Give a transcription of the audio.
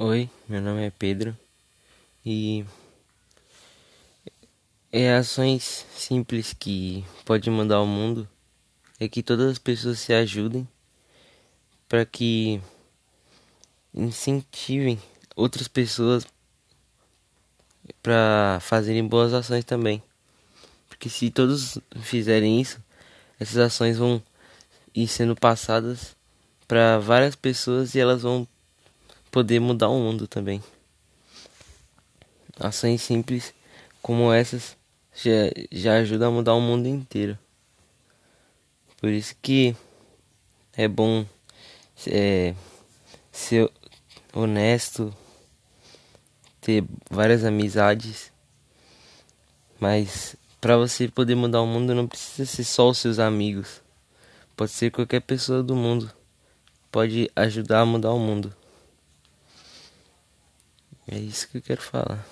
Oi, meu nome é Pedro e é ações simples que pode mudar o mundo é que todas as pessoas se ajudem para que incentivem outras pessoas para fazerem boas ações também. Porque se todos fizerem isso, essas ações vão ir sendo passadas para várias pessoas e elas vão poder mudar o mundo também. Ações simples como essas já, já ajudam a mudar o mundo inteiro. Por isso que é bom é, ser honesto, ter várias amizades, mas para você poder mudar o mundo não precisa ser só os seus amigos. Pode ser qualquer pessoa do mundo. Pode ajudar a mudar o mundo. É isso que eu quero falar.